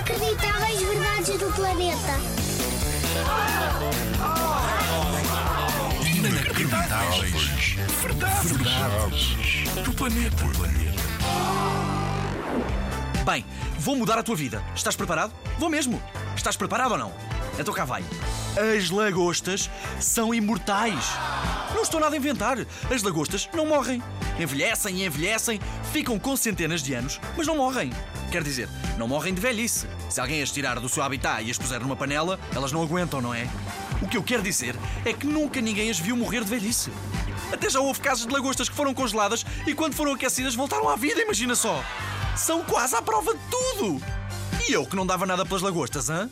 Inacreditáveis verdades do planeta. Inacreditáveis. Verdades. Verdades. Do planeta. Bem, vou mudar a tua vida. Estás preparado? Vou mesmo. Estás preparado ou não? Então cá vai. As lagostas são imortais. Não estou nada a inventar. As lagostas não morrem. Envelhecem e envelhecem, ficam com centenas de anos, mas não morrem. Quer dizer, não morrem de velhice. Se alguém as tirar do seu habitat e as puser numa panela, elas não aguentam, não é? O que eu quero dizer é que nunca ninguém as viu morrer de velhice. Até já houve casos de lagostas que foram congeladas e quando foram aquecidas voltaram à vida, imagina só. São quase à prova de tudo. E eu que não dava nada pelas lagostas, hã?